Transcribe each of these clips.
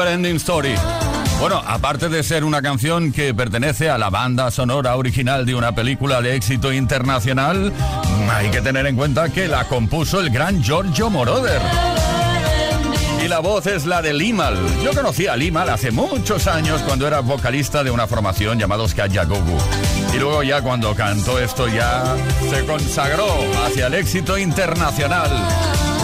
Ending Story. Bueno, aparte de ser una canción que pertenece a la banda sonora original de una película de éxito internacional, hay que tener en cuenta que la compuso el gran Giorgio Moroder. Y la voz es la de Limal. Yo conocí a Limal hace muchos años cuando era vocalista de una formación llamada Skajagogu. Y luego ya cuando cantó esto ya se consagró hacia el éxito internacional.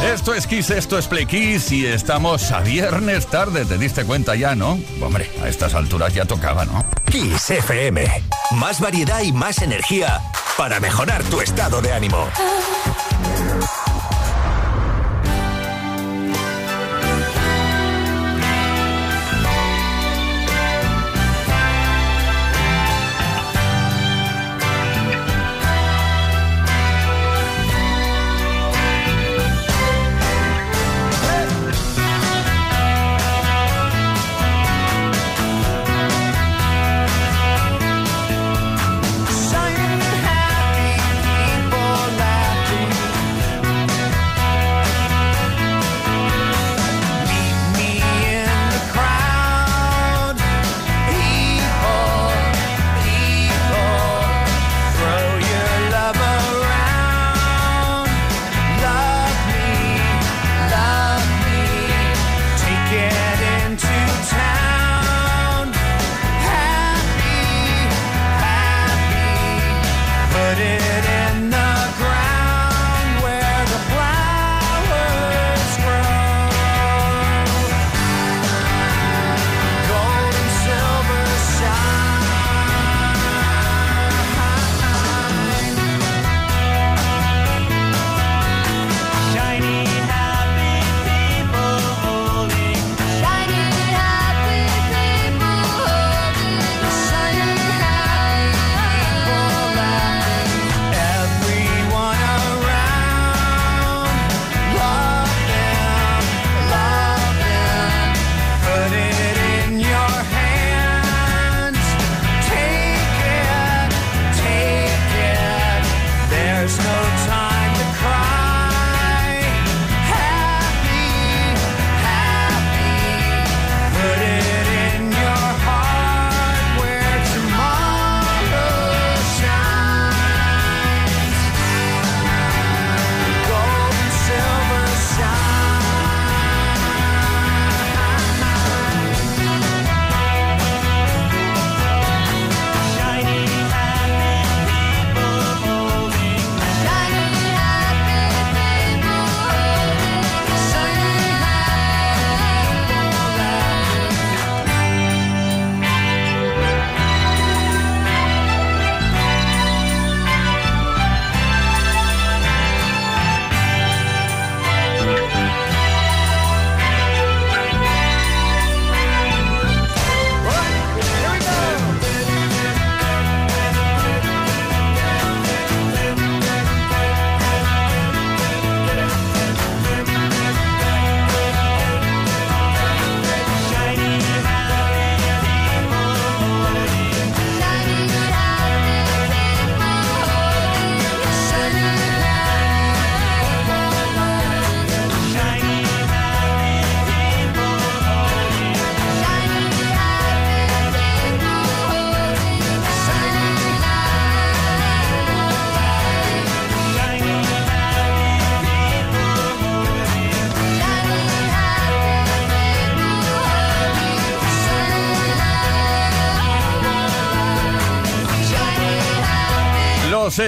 Esto es Kiss, esto es Play Kiss y estamos a viernes tarde, ¿te diste cuenta ya, no? Hombre, a estas alturas ya tocaba, ¿no? Kiss FM, más variedad y más energía para mejorar tu estado de ánimo.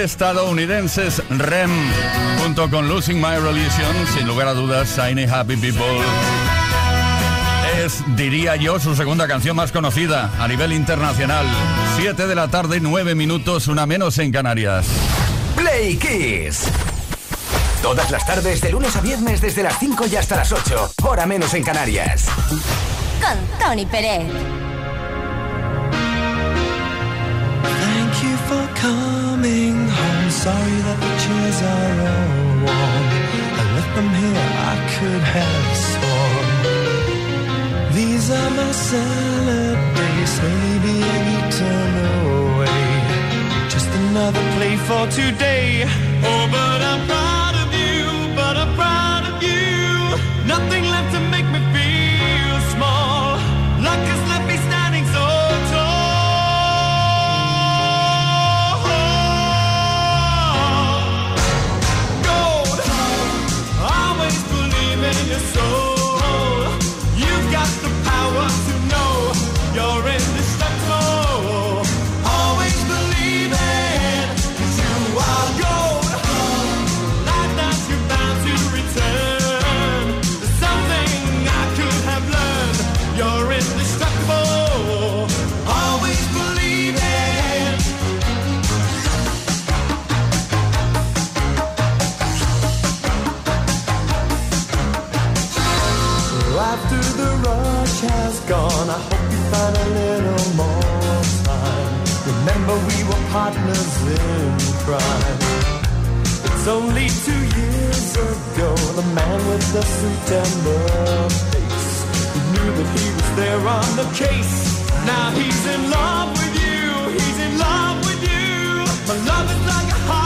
Estadounidenses REM, junto con Losing My Religion, sin lugar a dudas, Shiny Happy People. Es, diría yo, su segunda canción más conocida a nivel internacional. Siete de la tarde, nueve minutos, una menos en Canarias. Play Kiss. Todas las tardes, de lunes a viernes, desde las 5 y hasta las 8, hora menos en Canarias. Con Tony Pérez. Thank you for coming home. Sorry that the chairs are all warm. I left them here, I could have sworn. These are my salad days, slowly being eaten away. Just another play for today. Oh, but I'm partners in crime. It's only two years ago, the man with the suit and the face. He knew that he was there on the case. Now he's in love with you, he's in love with you. My love is like a hard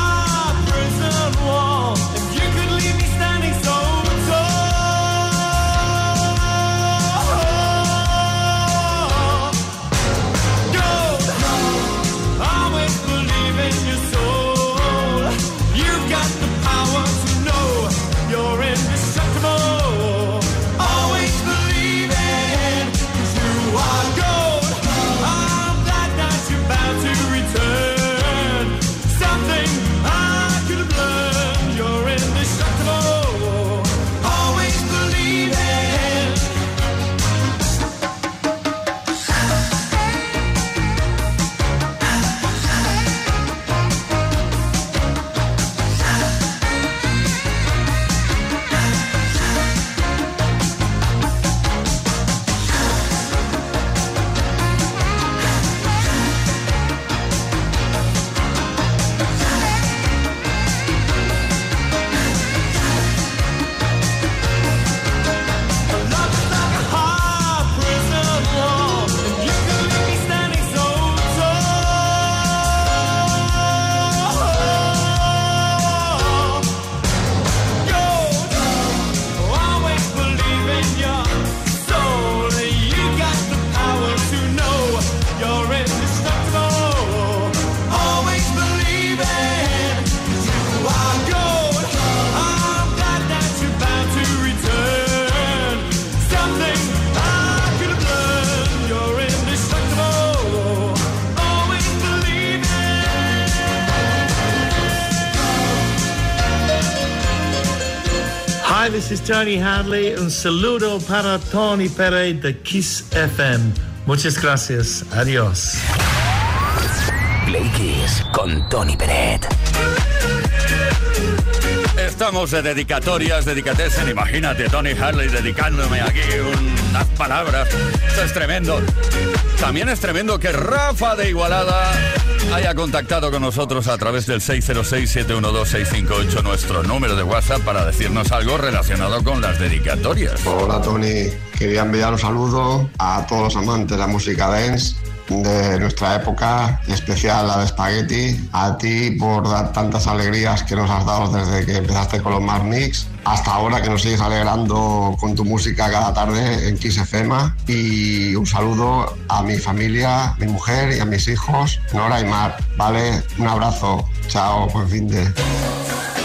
Hi, this is Tony Hadley. Un saludo para Tony Pérez de Kiss FM. Muchas gracias. Adiós. Play Kiss con Tony Peret. Estamos de dedicatorias, dedicatesen. Imagínate, Tony Harley dedicándome aquí unas palabras. Esto es tremendo. También es tremendo que Rafa de Igualada haya contactado con nosotros a través del 606-712-658, nuestro número de WhatsApp, para decirnos algo relacionado con las dedicatorias. Hola Tony, quería enviar un saludo a todos los amantes de la música dance de nuestra época, especial la de Spaghetti, a ti por dar tantas alegrías que nos has dado desde que empezaste con los Mad Mix hasta ahora que nos sigues alegrando con tu música cada tarde en Kiss FM y un saludo a mi familia, mi mujer y a mis hijos, Nora y Mar, ¿vale? Un abrazo, chao, buen fin de...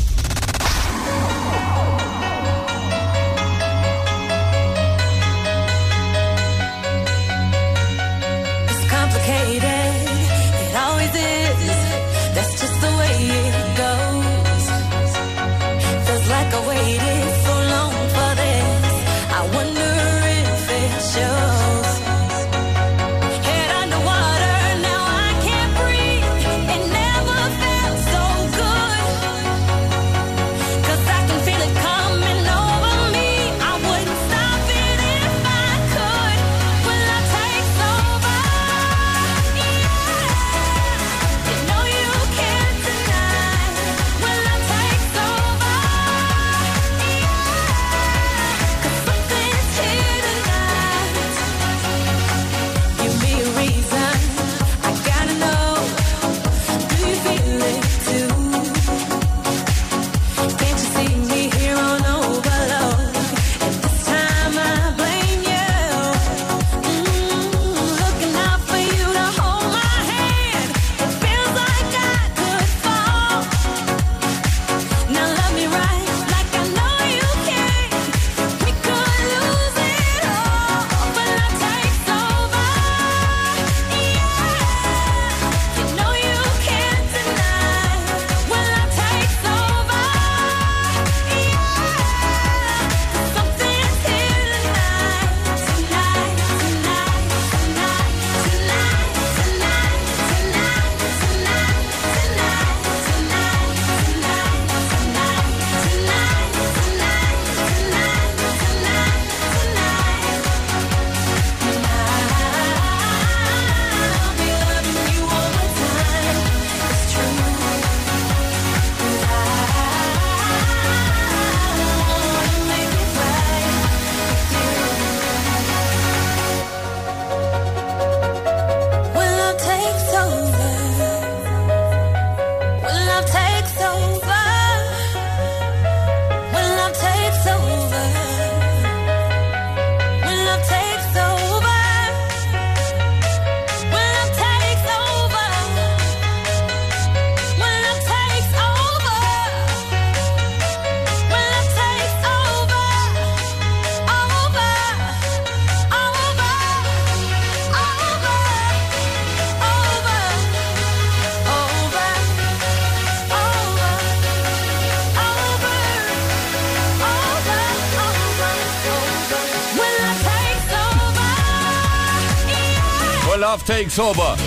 Love Takes Over.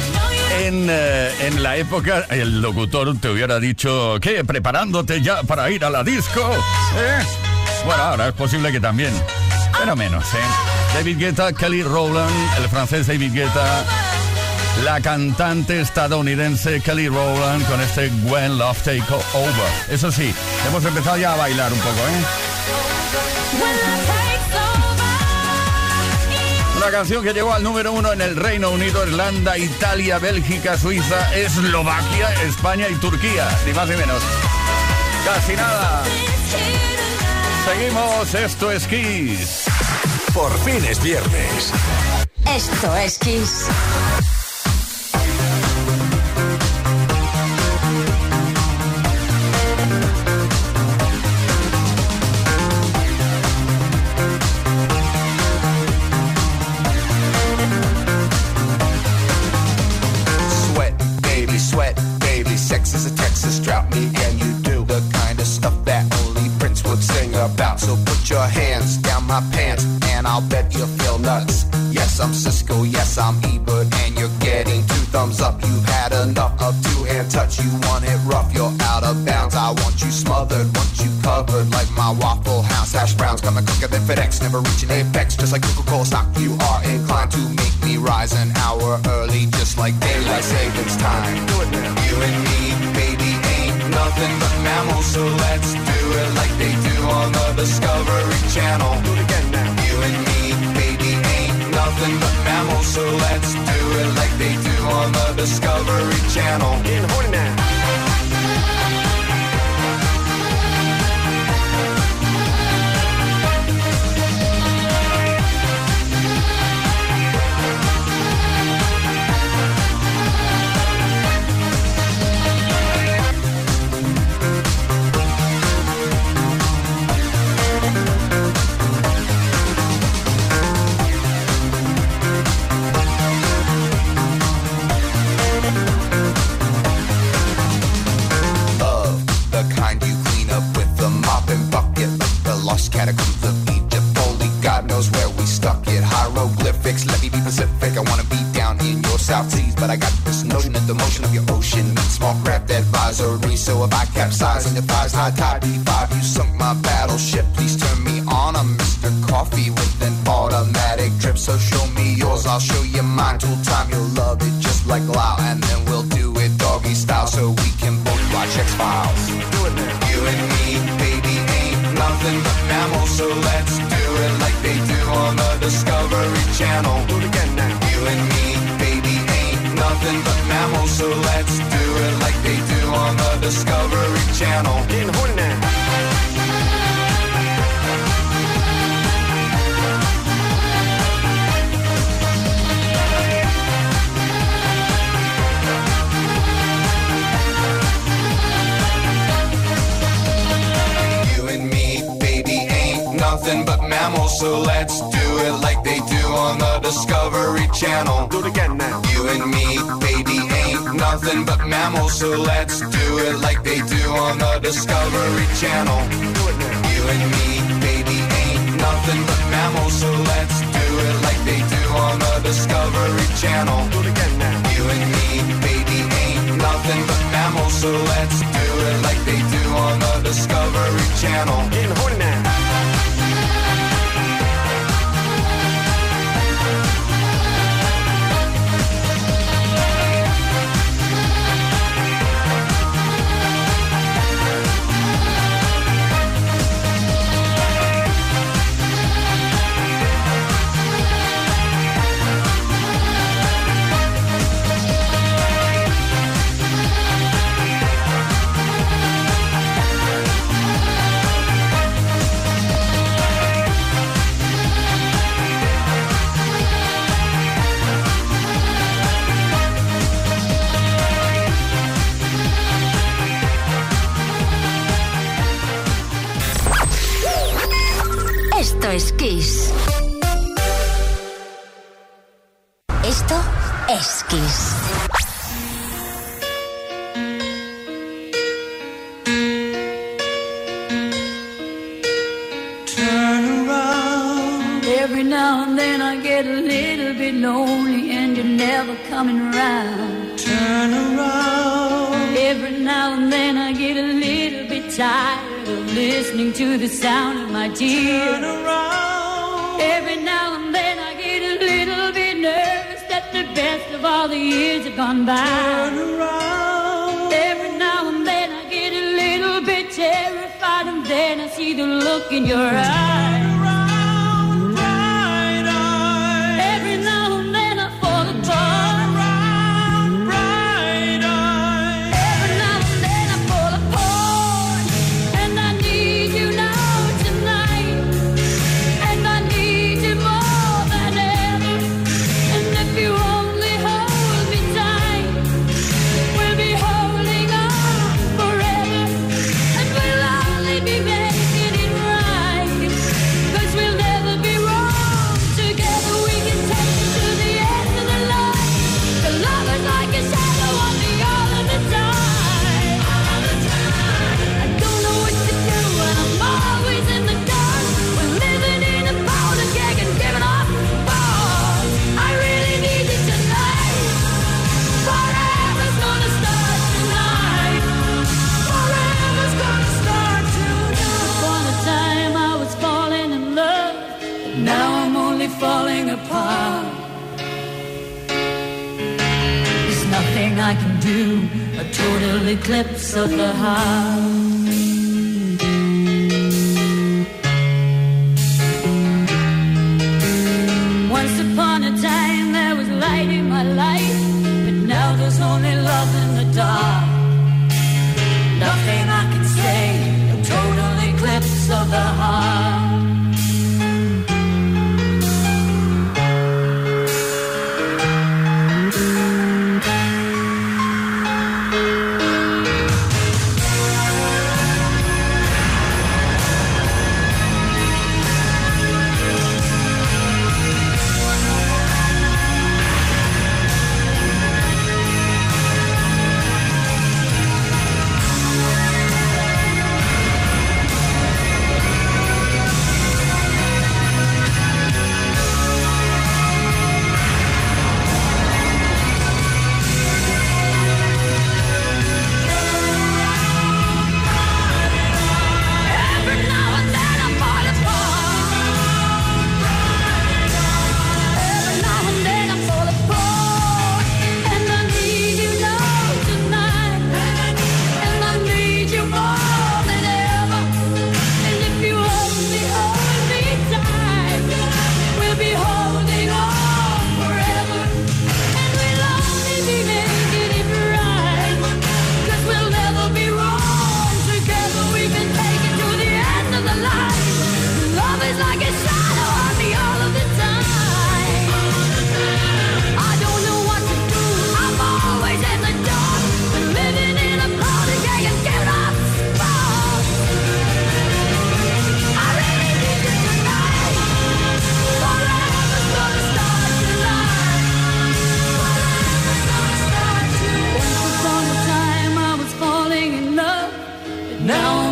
En, eh, en la época, el locutor te hubiera dicho que preparándote ya para ir a la disco. ¿eh? Bueno, ahora es posible que también, pero menos. ¿eh? David Guetta, Kelly Rowland, el francés David Guetta, la cantante estadounidense Kelly Rowland con este When Love Take Over. Eso sí, hemos empezado ya a bailar un poco. ¿eh? Una canción que llegó al número uno en el Reino Unido, Irlanda, Italia, Bélgica, Suiza, Eslovaquia, España y Turquía. Ni más ni menos. Casi nada. Seguimos, esto es Kiss. Por fin es viernes. Esto es Kiss. like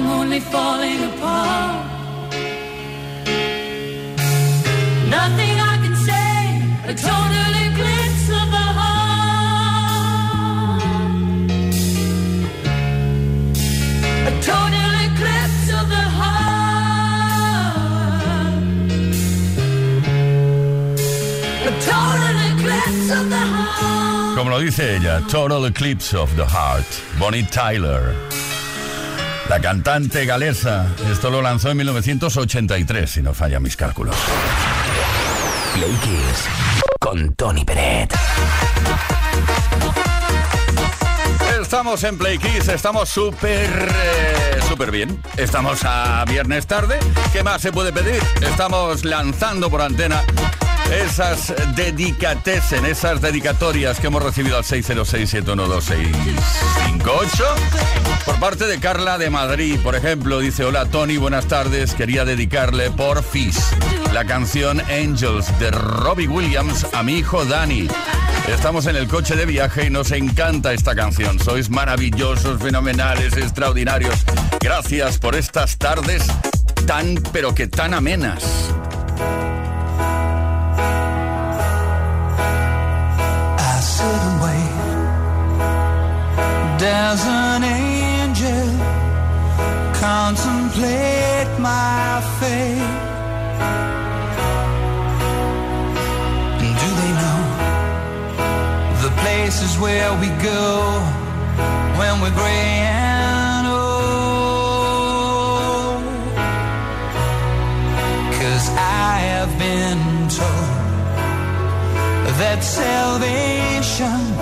I'm only falling apart. Nothing I can say, a total eclipse of the heart. A total eclipse of the heart. A total eclipse of the heart. Como lo dice ella, Total Eclipse of the Heart, Bonnie Tyler. La cantante galesa, esto lo lanzó en 1983, si no falla mis cálculos. Play Kiss con Tony Peret. Estamos en Play Kiss, estamos súper, eh, súper bien. Estamos a viernes tarde. ¿Qué más se puede pedir? Estamos lanzando por antena esas dedicatesen, esas dedicatorias que hemos recibido al 606-712-658. Por parte de Carla de Madrid, por ejemplo, dice, hola Tony, buenas tardes, quería dedicarle por Fish la canción Angels de Robbie Williams a mi hijo Dani. Estamos en el coche de viaje y nos encanta esta canción. Sois maravillosos, fenomenales, extraordinarios. Gracias por estas tardes tan, pero que tan amenas. There's an angel contemplate my fate. Do they know the places where we go when we're gray and old? Cause I have been told that salvation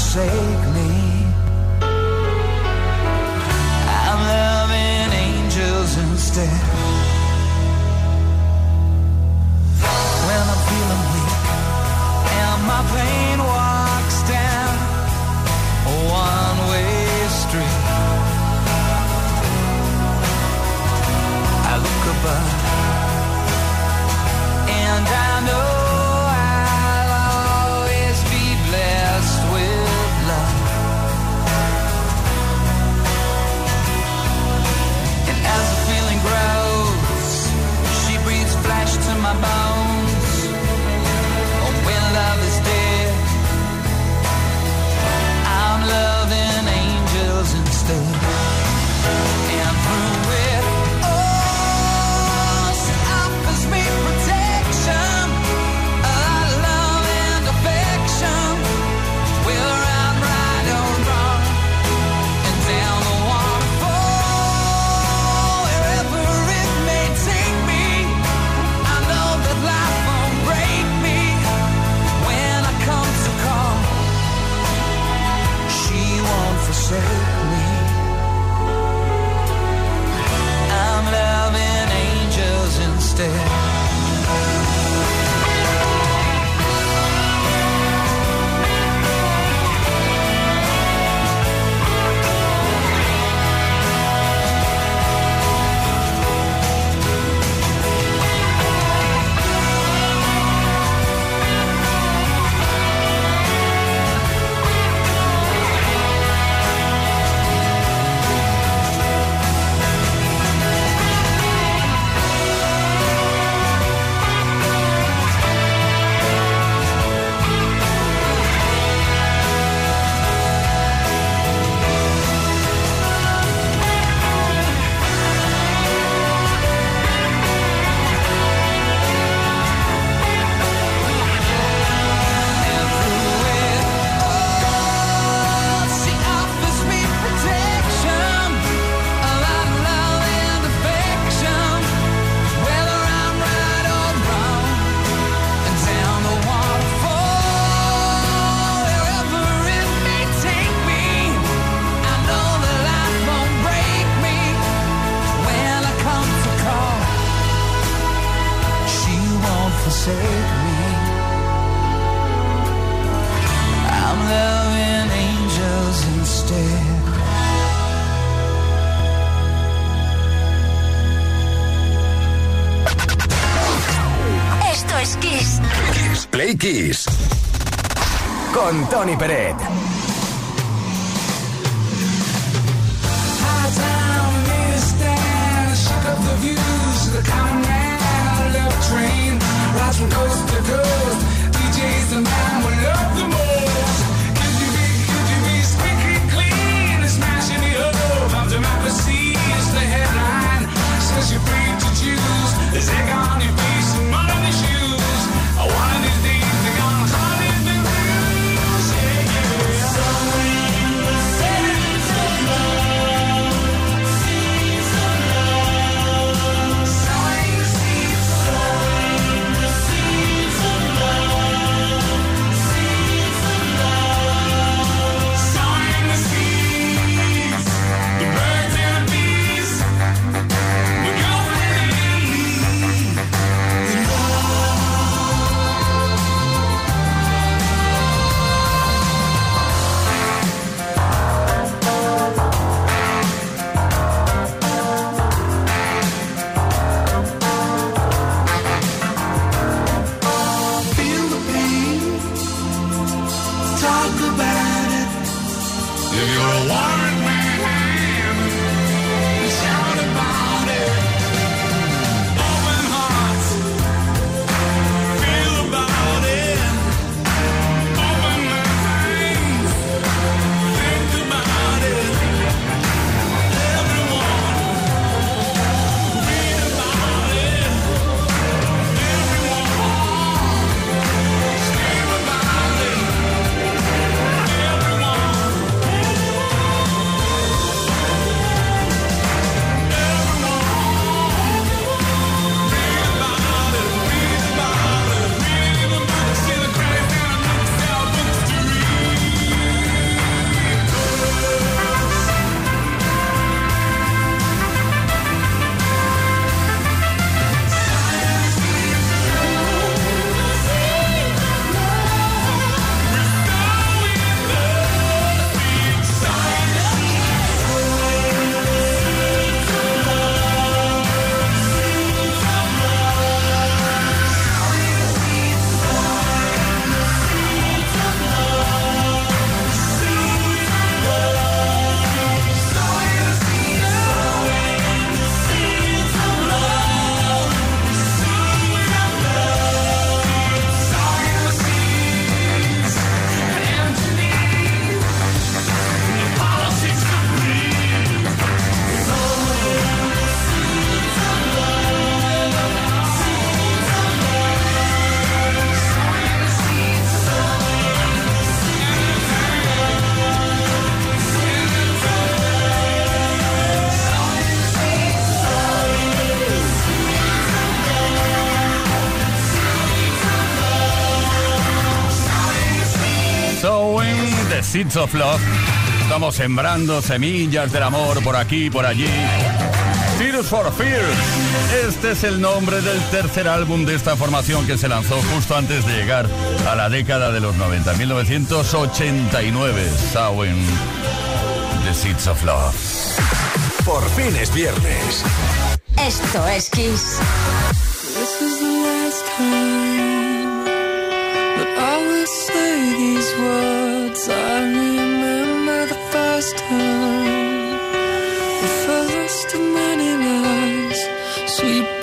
Forsake Of Love. Estamos sembrando semillas del amor por aquí, por allí. Tears for Fears. Este es el nombre del tercer álbum de esta formación que se lanzó justo antes de llegar a la década de los 90, 1989. Sawin, The Seeds of Love. Por fin es viernes. Esto es Kiss. sweet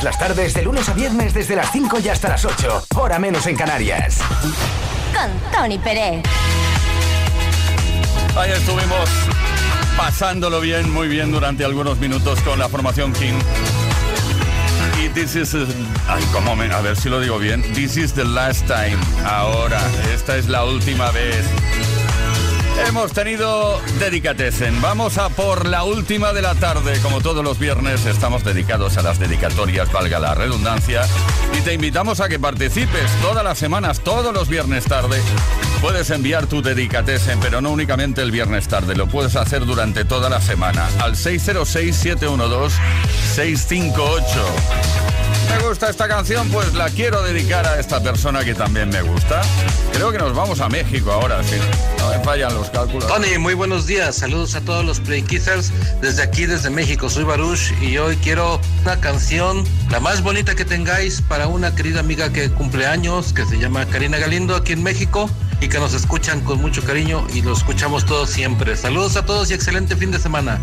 Todas las tardes, de lunes a viernes, desde las 5 y hasta las 8. Hora menos en Canarias. Con Tony Pérez. Ahí estuvimos pasándolo bien, muy bien durante algunos minutos con la formación King. Y this is... Ay, cómo me... A ver si lo digo bien. This is the last time. Ahora, esta es la última vez. Hemos tenido Dedicatessen. Vamos a por la última de la tarde. Como todos los viernes, estamos dedicados a las dedicatorias, valga la redundancia. Y te invitamos a que participes todas las semanas, todos los viernes tarde. Puedes enviar tu Dedicatessen, pero no únicamente el viernes tarde. Lo puedes hacer durante toda la semana. Al 606-712-658. Me gusta esta canción, pues la quiero dedicar a esta persona que también me gusta. Creo que nos vamos a México ahora, sí. No me fallan los cálculos. Tony, muy buenos días. Saludos a todos los Play desde aquí, desde México. Soy Baruch y hoy quiero una canción, la más bonita que tengáis, para una querida amiga que cumple años, que se llama Karina Galindo, aquí en México, y que nos escuchan con mucho cariño y lo escuchamos todos siempre. Saludos a todos y excelente fin de semana.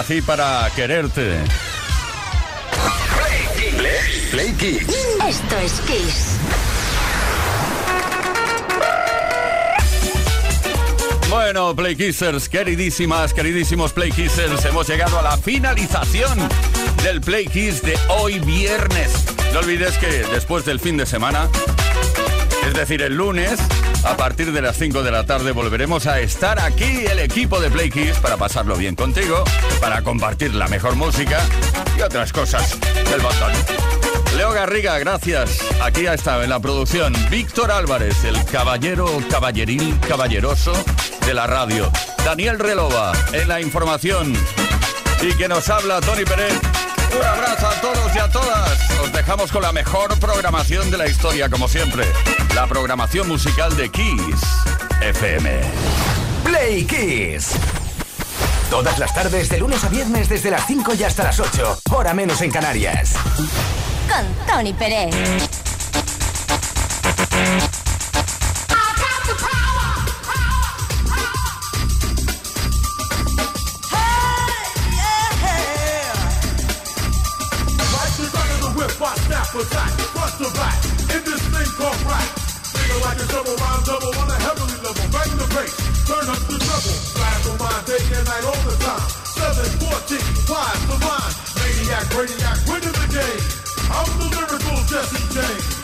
Nací para quererte. Play Kiss. Esto es Kiss. Bueno, Bueno, Play Kissers, queridísimas, queridísimos Play Kissers, hemos llegado a la finalización del Play Kiss de hoy viernes. No olvides que después del fin de semana, es decir, el lunes, a partir de las 5 de la tarde volveremos a estar aquí el equipo de Play Kiss para pasarlo bien contigo, para compartir la mejor música y otras cosas del botón. Leo Garriga, gracias. Aquí ha estado en la producción Víctor Álvarez, el caballero caballeril caballeroso de la radio. Daniel Relova en la información. Y que nos habla Tony Pérez. Un abrazo a todos y a todas. Os dejamos con la mejor programación de la historia, como siempre. La programación musical de Kiss FM. Play Kiss. Todas las tardes, de lunes a viernes, desde las 5 y hasta las 8. Hora menos en Canarias. Con Tony Pérez. Double on a heavenly level, bang the bass, turn up the treble, blast on my day and night all the time. 714, wise the line, maniac, radiac, winning the game. I'm the lyrical Jesse James.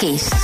Kiss.